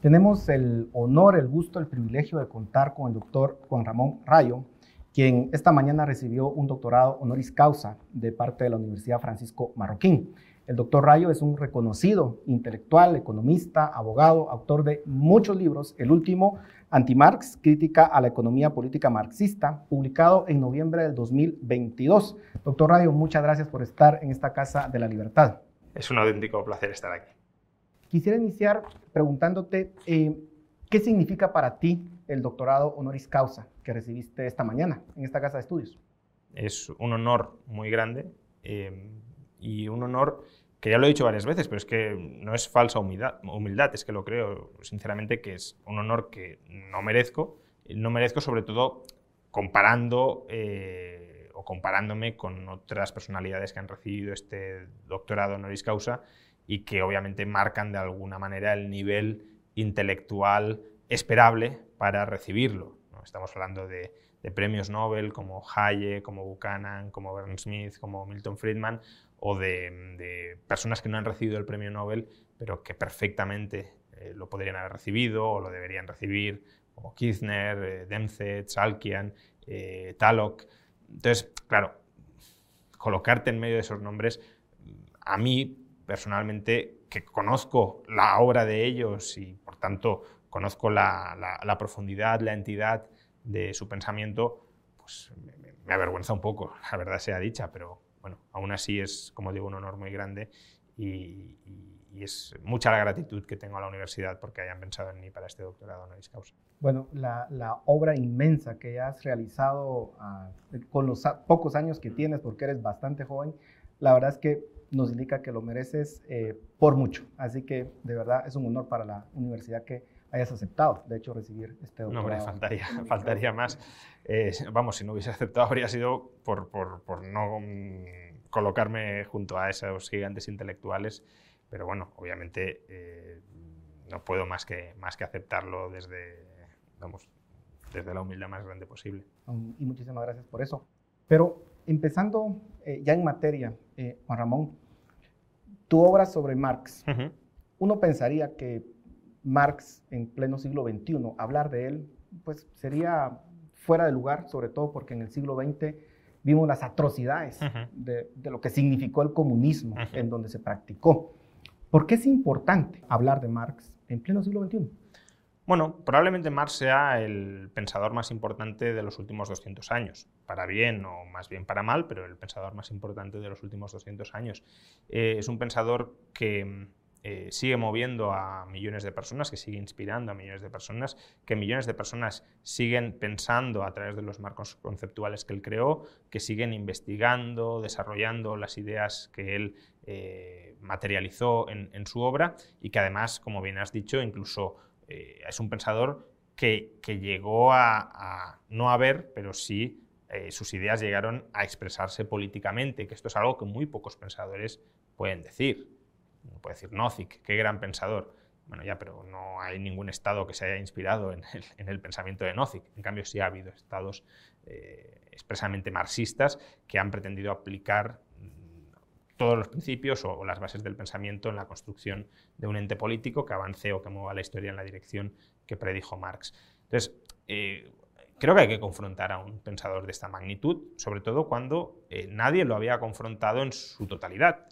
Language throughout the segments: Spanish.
Tenemos el honor, el gusto, el privilegio de contar con el doctor Juan Ramón Rayo, quien esta mañana recibió un doctorado honoris causa de parte de la Universidad Francisco Marroquín. El doctor Rayo es un reconocido intelectual, economista, abogado, autor de muchos libros, el último, Anti-Marx, Crítica a la Economía Política Marxista, publicado en noviembre del 2022. Doctor Rayo, muchas gracias por estar en esta Casa de la Libertad. Es un auténtico placer estar aquí. Quisiera iniciar preguntándote eh, qué significa para ti el doctorado honoris causa que recibiste esta mañana en esta casa de estudios. Es un honor muy grande eh, y un honor que ya lo he dicho varias veces, pero es que no es falsa humildad, humildad, es que lo creo sinceramente que es un honor que no merezco. No merezco sobre todo comparando eh, o comparándome con otras personalidades que han recibido este doctorado honoris causa y que obviamente marcan de alguna manera el nivel intelectual esperable para recibirlo. ¿no? Estamos hablando de, premios Nobel como Hayek, como Buchanan, como Bern Smith, como Milton Friedman, o de, personas que no han recibido el premio Nobel, pero que perfectamente eh, lo podrían haber recibido o lo deberían recibir, como Kirchner, eh, Demset, Salkian, eh, Talok. Entonces, claro, colocarte en medio de esos nombres, a mí personalmente que conozco la obra de ellos y por tanto conozco la, profundidad, la entidad de su pensamiento, pues me, avergüenza un poco, la verdad sea dicha, pero bueno, aún así es, como digo, un honor muy grande y, es mucha la gratitud que tengo a la universidad porque hayan pensado en mí para este doctorado honoris causa. Bueno, la, obra inmensa que has realizado ah, con los pocos años que tienes, porque eres bastante joven, la verdad es que nos indica que lo mereces eh, por mucho. Así que de verdad es un honor para la universidad que hayas aceptado, de hecho, recibir este doctorado. No, hombre, faltaría, faltaría más. Eh, vamos, si no hubiese aceptado habría sido por, por, por no mm, colocarme junto a esos gigantes intelectuales, pero bueno, obviamente eh, no puedo más que, más que aceptarlo desde, vamos, desde la humildad más grande posible. Y muchísimas gracias por eso. Pero empezando ya en materia, Juan Ramón, tu obra sobre Marx. Uno pensaría que Marx en pleno siglo XXI, hablar de él, pues sería fuera de lugar, sobre todo porque en el siglo XX vimos las atrocidades de, lo que significó el comunismo en donde se practicó. ¿Por qué es importante hablar de Marx en pleno siglo XXI? Bueno, probablemente Marx sea el pensador más importante de los últimos 200 años, para bien o más bien para mal, pero el pensador más importante de los últimos 200 años. Eh, es un pensador que eh, sigue moviendo a millones de personas, que sigue inspirando a millones de personas, que millones de personas siguen pensando a través de los marcos conceptuales que él creó, que siguen investigando, desarrollando las ideas que él eh, materializó en, en su obra y que además, como bien has dicho, incluso eh, es un pensador que, llegó a, no a ver, pero sí eh, sus ideas llegaron a expresarse políticamente, que esto es algo que muy pocos pensadores pueden decir. puede decir Nozick, qué gran pensador. Bueno, ya, pero no hay ningún estado que se haya inspirado en el, pensamiento de Nozick. En cambio, sí ha habido estados eh, expresamente marxistas que han pretendido aplicar todos los principios o, las bases del pensamiento en la construcción de un ente político que avance o que mueva la historia en la dirección que predijo Marx. Entonces, eh, creo que hay que confrontar a un pensador de esta magnitud, sobre todo cuando eh, nadie lo había confrontado en su totalidad.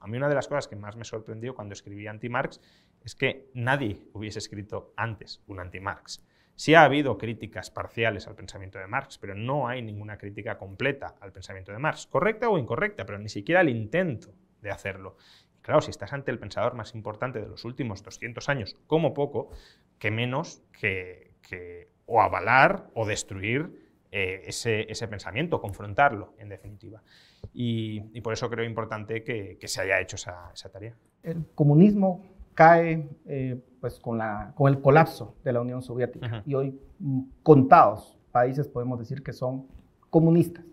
A mí una de las cosas que más me sorprendió cuando escribí anti-Marx es que nadie hubiese escrito antes un anti-Marx. Sí ha habido críticas parciales al pensamiento de Marx, pero no hay ninguna crítica completa al pensamiento de Marx, correcta o incorrecta, pero ni siquiera el intento de hacerlo. claro, si estás ante el pensador más importante de los últimos 200 años, como poco, que menos que, o avalar o destruir eh, ese, pensamiento, confrontarlo, en definitiva. Y, por eso creo importante que, se haya hecho esa, tarea. El comunismo cae eh, pues con, la, con el colapso de la Unión Soviética y hoy mm, contados países podemos decir que son comunistas.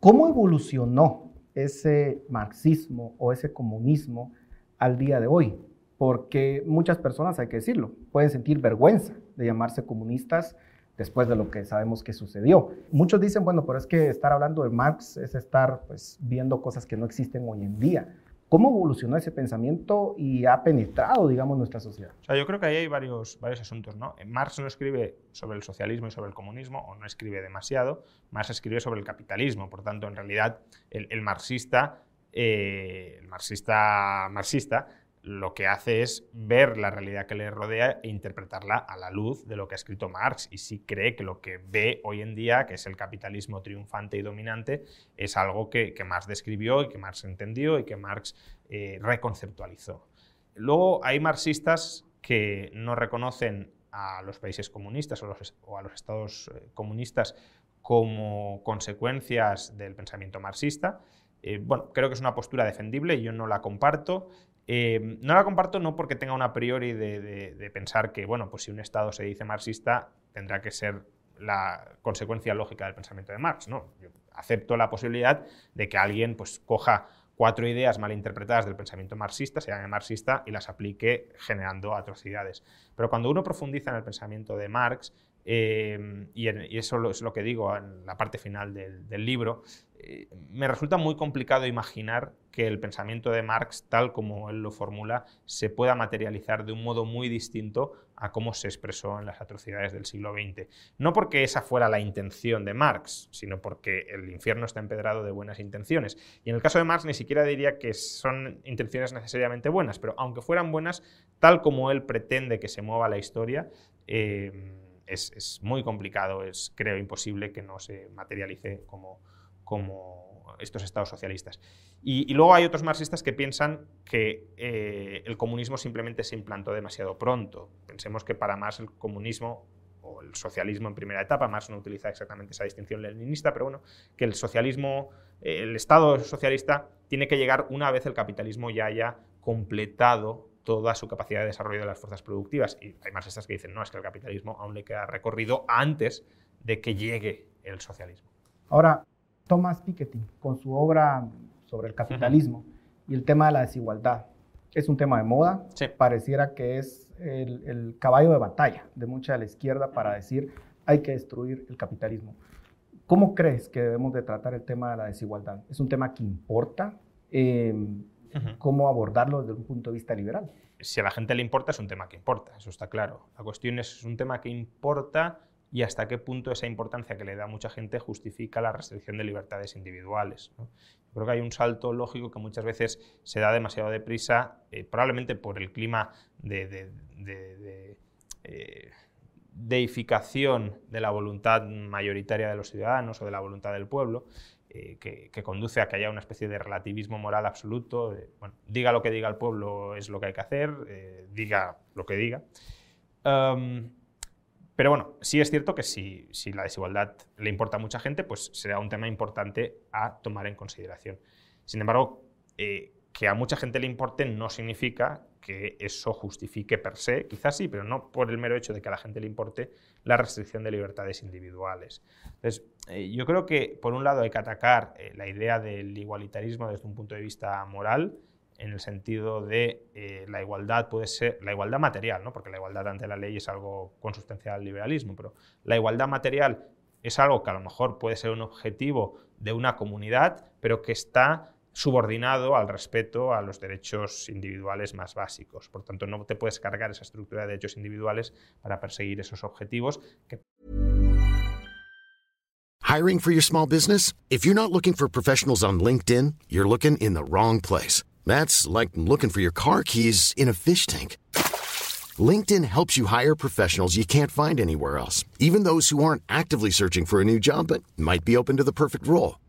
¿Cómo evolucionó ese marxismo o ese comunismo al día de hoy? Porque muchas personas, hay que decirlo, pueden sentir vergüenza de llamarse comunistas después de lo que sabemos que sucedió. Muchos dicen, bueno, pero es que estar hablando de Marx es estar pues, viendo cosas que no existen hoy en día. ¿Cómo evolucionó ese pensamiento y ha penetrado, digamos, nuestra sociedad? O sea, yo creo que ahí hay varios, varios asuntos, ¿no? Marx no escribe sobre el socialismo y sobre el comunismo, o no escribe demasiado, Marx escribe sobre el capitalismo. Por tanto, en realidad, el, marxista, eh, el marxista marxista lo que hace es ver la realidad que le rodea e interpretarla a la luz de lo que ha escrito Marx. Y sí cree que lo que ve hoy en día, que es el capitalismo triunfante y dominante, es algo que, Marx describió y que Marx entendió y que Marx eh, reconceptualizó. Luego hay marxistas que no reconocen a los países comunistas o, a los estados eh, comunistas como consecuencias del pensamiento marxista. Eh, bueno, creo que es una postura defendible, yo no la comparto. Eh, no la comparto no porque tenga una priori de, pensar que, bueno, pues si un Estado se dice marxista, tendrá que ser la consecuencia lógica del pensamiento de Marx. No, yo acepto la posibilidad de que alguien pues, coja cuatro ideas mal interpretadas del pensamiento marxista, se llame marxista, y las aplique generando atrocidades. Pero cuando uno profundiza en el pensamiento de Marx, eh, y, eso es lo que digo en la parte final del libro, eh, me resulta muy complicado imaginar que el pensamiento de Marx, tal como él lo formula, se pueda materializar de un modo muy distinto a cómo se expresó en las atrocidades del siglo XX. No porque esa fuera la intención de Marx, sino porque el infierno está empedrado de buenas intenciones. Y en el caso de Marx ni siquiera diría que son intenciones necesariamente buenas, pero aunque fueran buenas, tal como él pretende que se mueva la historia, eh, es, muy complicado, es creo imposible que no se materialice como como estos estados socialistas. Y, luego hay otros marxistas que piensan que eh, el comunismo simplemente se implantó demasiado pronto. Pensemos que para Marx el comunismo o el socialismo en primera etapa, Marx no utiliza exactamente esa distinción leninista, pero bueno, que el socialismo, el Estado socialista tiene que llegar una vez el capitalismo ya haya completado toda su capacidad de desarrollo de las fuerzas productivas. Y hay marxistas que dicen, no, es que el capitalismo aún le queda recorrido antes de que llegue el socialismo. Ahora, Thomas Piketty con su obra sobre el capitalismo y el tema de la desigualdad. Es un tema de moda, pareciera que es el, caballo de batalla de mucha de la izquierda para decir hay que destruir el capitalismo. ¿Cómo crees que debemos de tratar el tema de la desigualdad? ¿Es un tema que importa? ¿Cómo abordarlo desde un punto de vista liberal? Si a la gente le importa, es un tema que importa, eso está claro. La cuestión es, es un tema que importa y hasta qué punto esa importancia que le da mucha gente justifica la restricción de libertades individuales. Creo que hay un salto lógico que muchas veces se da demasiado deprisa, eh, probablemente por el clima de, eh, deificación de la voluntad mayoritaria de los ciudadanos o de la voluntad del pueblo, eh, que, conduce a que haya una especie de relativismo moral absoluto. diga lo que diga el pueblo es lo que hay que hacer, diga lo que diga. Pero bueno, sí es cierto que si, la desigualdad le importa a mucha gente, pues será un tema importante a tomar en consideración. Sin embargo, eh, que a mucha gente le importe no significa que eso justifique per se, quizás sí, pero no por el mero hecho de que a la gente le importe la restricción de libertades individuales. Entonces, eh, yo creo que por un lado hay que atacar eh, la idea del igualitarismo desde un punto de vista moral, en el sentido de eh, la igualdad puede ser la igualdad material, ¿no? porque la igualdad ante la ley es algo consustancial al liberalismo, pero la igualdad material es algo que a lo mejor puede ser un objetivo de una comunidad, pero que está subordinado al respeto a los derechos individuales más básicos. Por tanto, no te puedes cargar esa estructura de derechos individuales para perseguir esos objetivos. Que... Hiring for your small business? If you're not looking for professionals on LinkedIn, you're looking in the wrong place. That's like looking for your car keys in a fish tank. LinkedIn helps you hire professionals you can't find anywhere else, even those who aren't actively searching for a new job but might be open to the perfect role.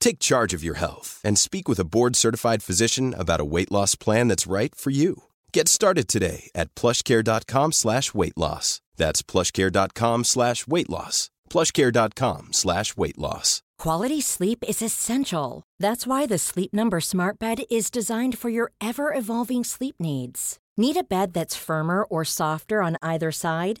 Take charge of your health and speak with a board-certified physician about a weight loss plan that's right for you. Get started today at plushcare.com slash weight loss. That's plushcare.com slash weight loss. plushcare.com slash weight loss. Quality sleep is essential. That's why the Sleep Number Smart Bed is designed for your ever-evolving sleep needs. Need a bed that's firmer or softer on either side?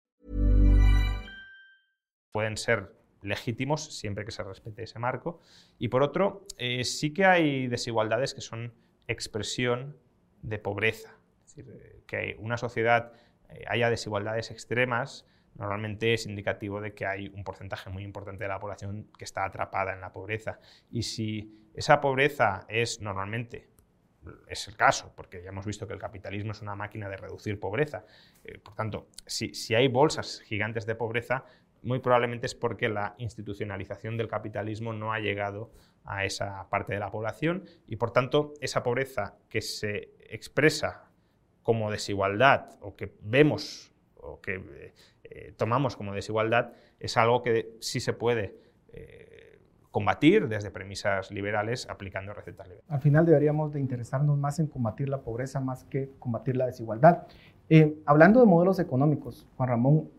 pueden ser legítimos siempre que se respete ese marco. Y por otro, eh, sí que hay desigualdades que son expresión de pobreza. Es decir, eh, que una sociedad eh, haya desigualdades extremas normalmente es indicativo de que hay un porcentaje muy importante de la población que está atrapada en la pobreza. Y si esa pobreza es normalmente es el caso, porque ya hemos visto que el capitalismo es una máquina de reducir pobreza. por tanto, si, si, hay bolsas gigantes de pobreza, muy probablemente es porque la institucionalización del capitalismo no ha llegado a esa parte de la población y por tanto esa pobreza que se expresa como desigualdad o que vemos o que eh, tomamos como desigualdad es algo que sí se puede eh, combatir desde premisas liberales aplicando recetas liberales. Al final deberíamos de interesarnos más en combatir la pobreza más que combatir la desigualdad. Eh, hablando de modelos económicos, Juan Ramón,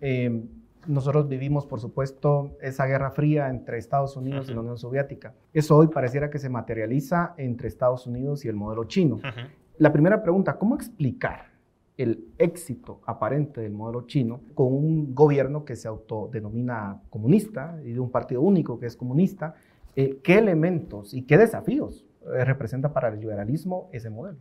nosotros vivimos, por supuesto, esa guerra fría entre Estados Unidos y la Unión Soviética. Eso hoy pareciera que se materializa entre Estados Unidos y el modelo chino. La primera pregunta, ¿cómo explicar el éxito aparente del modelo chino con un gobierno que se autodenomina comunista y de un partido único que es comunista? Eh, ¿Qué elementos y qué desafíos eh, representa para el liberalismo ese modelo?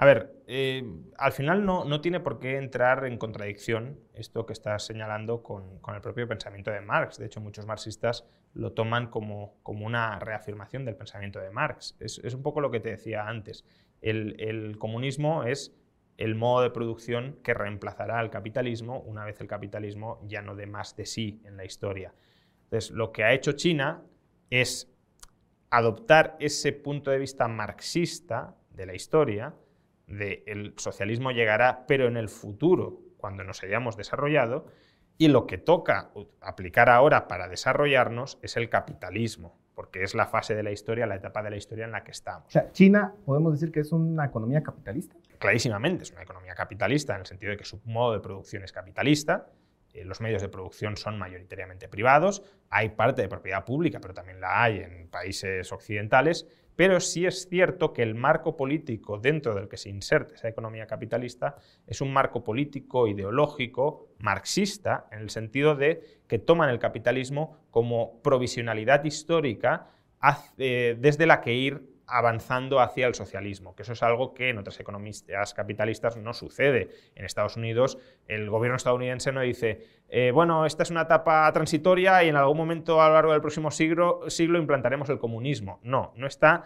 A ver, eh, al final no, tiene por qué entrar en contradicción esto que estás señalando con, el propio pensamiento de Marx. De hecho, muchos marxistas lo toman como, una reafirmación del pensamiento de Marx. Es, un poco lo que te decía antes. El, comunismo es el modo de producción que reemplazará al capitalismo una vez el capitalismo ya no dé más de sí en la historia. Entonces, lo que ha hecho China es adoptar ese punto de vista marxista de la historia, de el socialismo llegará, pero en el futuro, cuando nos hayamos desarrollado, y lo que toca aplicar ahora para desarrollarnos es el capitalismo, porque es la fase de la historia, la etapa de la historia en la que estamos. O sea, China, podemos decir que es una economía capitalista. Clarísimamente, es una economía capitalista en el sentido de que su modo de producción es capitalista, eh, los medios de producción son mayoritariamente privados, hay parte de propiedad pública, pero también la hay en países occidentales, pero sí es cierto que el marco político dentro del que se inserta esa economía capitalista es un marco político, ideológico, marxista, en el sentido de que toman el capitalismo como provisionalidad histórica desde la que ir avanzando hacia el socialismo, que eso es algo que en otras economistas capitalistas no sucede. En Estados Unidos, el gobierno estadounidense no dice, eh, bueno, esta es una etapa transitoria y en algún momento a lo largo del próximo siglo, implantaremos el comunismo. No, no está,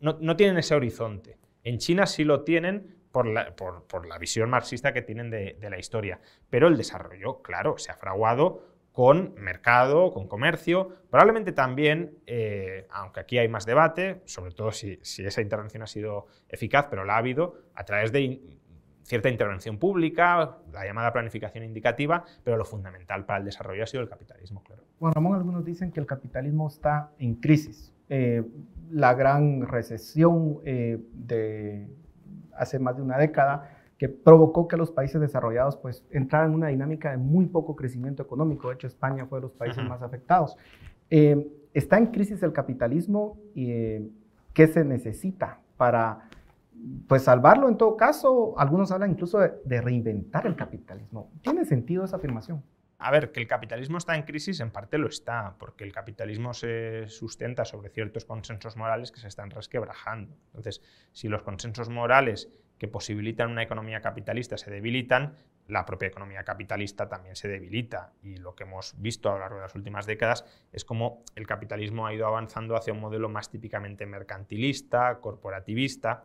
no, tienen ese horizonte. En China sí lo tienen por la, visión marxista que tienen de la historia, pero el desarrollo, claro, se ha fraguado con mercado, con comercio, probablemente también, eh, aunque aquí hay más debate, sobre todo si, esa intervención ha sido eficaz, pero la ha habido, a través de cierta intervención pública, la llamada planificación indicativa, pero lo fundamental para el desarrollo ha sido el capitalismo, claro. Bueno, Ramón, algunos dicen que el capitalismo está en crisis. Eh, la gran recesión eh, de hace más de una década que provocó que los países desarrollados pues entraran en una dinámica de muy poco crecimiento económico. De hecho, España fue de los países más afectados. Eh, está en crisis el capitalismo y, eh, ¿Qué se necesita para pues salvarlo en todo caso? Algunos hablan incluso de reinventar el capitalismo. ¿Tiene sentido esa afirmación? A ver, que el capitalismo está en crisis en parte lo está, porque el capitalismo se sustenta sobre ciertos consensos morales que se están resquebrajando. Entonces, si los consensos morales que posibilitan una economía capitalista se debilitan, la propia economía capitalista también se debilita. Y lo que hemos visto a lo largo de las últimas décadas es cómo el capitalismo ha ido avanzando hacia un modelo más típicamente mercantilista, corporativista,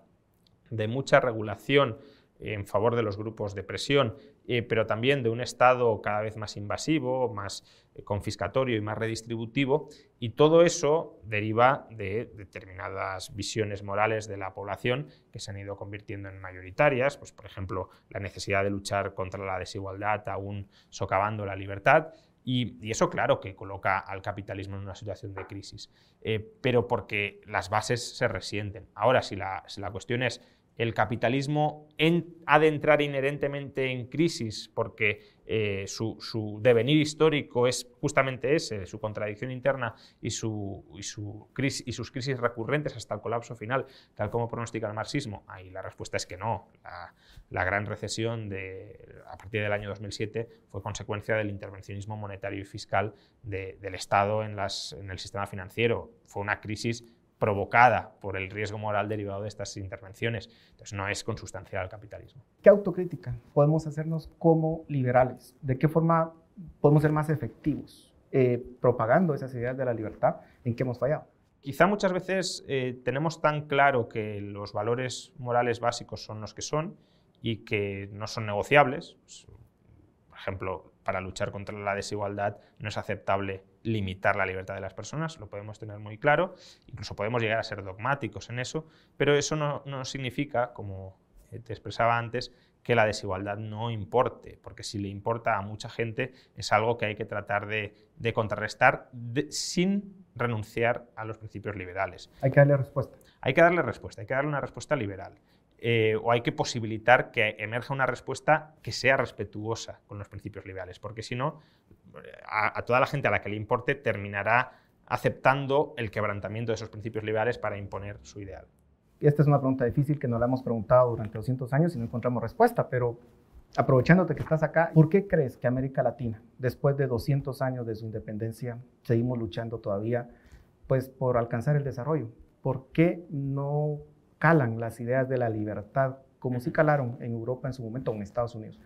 de mucha regulación en favor de los grupos de presión, eh, pero también de un Estado cada vez más invasivo, más confiscatorio y más redistributivo, y todo eso deriva de determinadas visiones morales de la población que se han ido convirtiendo en mayoritarias, pues, por ejemplo, la necesidad de luchar contra la desigualdad aún socavando la libertad, y, eso claro que coloca al capitalismo en una situación de crisis, eh, pero porque las bases se resienten. Ahora, la, si la cuestión es el capitalismo ha de entrar inherentemente en crisis porque eh, su, devenir histórico es justamente ese, su contradicción interna y, su, crisis, y, sus crisis recurrentes hasta el colapso final, tal como pronostica el marxismo. Ahí la respuesta es que no. La, gran recesión de, a partir del año 2007 fue consecuencia del intervencionismo monetario y fiscal del Estado en, en el sistema financiero. Fue una crisis provocada por el riesgo moral derivado de estas intervenciones. Entonces no es consustancial al capitalismo. ¿Qué autocrítica podemos hacernos como liberales? ¿De qué forma podemos ser más efectivos eh, propagando esas ideas de la libertad en que hemos fallado? Quizá muchas veces eh, tenemos tan claro que los valores morales básicos son los que son y que no son negociables. Pues, por ejemplo, para luchar contra la desigualdad no es aceptable limitar la libertad de las personas, lo podemos tener muy claro, incluso podemos llegar a ser dogmáticos en eso, pero eso no, significa, como te expresaba antes, que la desigualdad no importe, porque si le importa a mucha gente es algo que hay que tratar de, contrarrestar sin renunciar a los principios liberales. Hay que darle respuesta. Hay que darle respuesta, hay que darle una respuesta liberal. Eh, o hay que posibilitar que emerja una respuesta que sea respetuosa con los principios liberales, porque si no, a, toda la gente a la que le importe terminará aceptando el quebrantamiento de esos principios liberales para imponer su ideal. Esta es una pregunta difícil que nos la hemos preguntado durante 200 años y no encontramos respuesta, pero aprovechándote que estás acá, ¿por qué crees que América Latina, después de 200 años de su independencia, seguimos luchando todavía pues, por alcanzar el desarrollo? ¿Por qué no calan las ideas de la libertad como sí calaron en Europa en su momento o en Estados Unidos?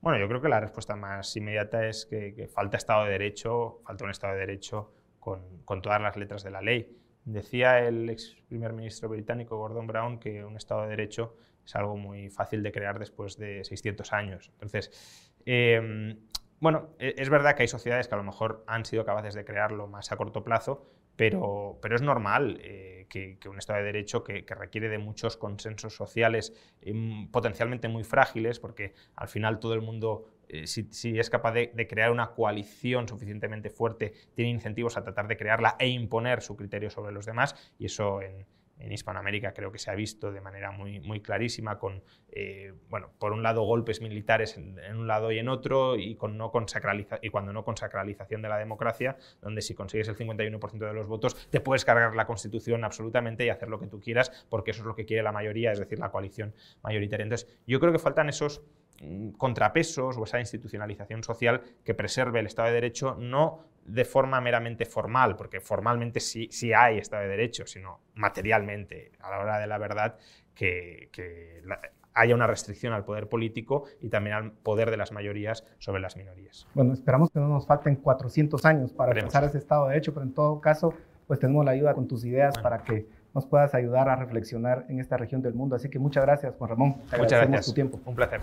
Bueno, yo creo que la respuesta más inmediata es que, falta Estado de Derecho, falta un Estado de Derecho con, todas las letras de la ley. Decía el ex primer ministro británico Gordon Brown que un Estado de Derecho es algo muy fácil de crear después de 600 años. Entonces, em, bueno, e, es verdad que hay sociedades que a lo mejor han sido capaces de crearlo más a corto plazo, pero, pero es normal eh, que, un Estado de Derecho que, requiere de muchos consensos sociales em, potencialmente muy frágiles, porque al final todo el mundo, eh, si, es capaz de, de, crear una coalición suficientemente fuerte, tiene incentivos a tratar de crearla e imponer su criterio sobre los demás, y eso en, en Hispanoamérica creo que se ha visto de manera muy, muy clarísima con, eh, bueno, por un lado golpes militares en, un lado y en otro y, con no y cuando no con sacralización de la democracia, donde si consigues el 51% de los votos te puedes cargar la Constitución absolutamente y hacer lo que tú quieras porque eso es lo que quiere la mayoría, es decir, la coalición mayoritaria. Entonces, yo creo que faltan esos contrapesos o esa institucionalización social que preserve el Estado de Derecho, no de forma meramente formal, porque formalmente sí, sí hay Estado de Derecho, sino materialmente, a la hora de la verdad, que, haya una restricción al poder político y también al poder de las mayorías sobre las minorías. Bueno, esperamos que no nos falten 400 años para alcanzar ese Estado de Derecho, pero en todo caso, pues tenemos la ayuda con tus ideas para que nos puedas ayudar a reflexionar en esta región del mundo. Así que muchas gracias, Juan Ramón. muchas gracias. tu tiempo. Un placer.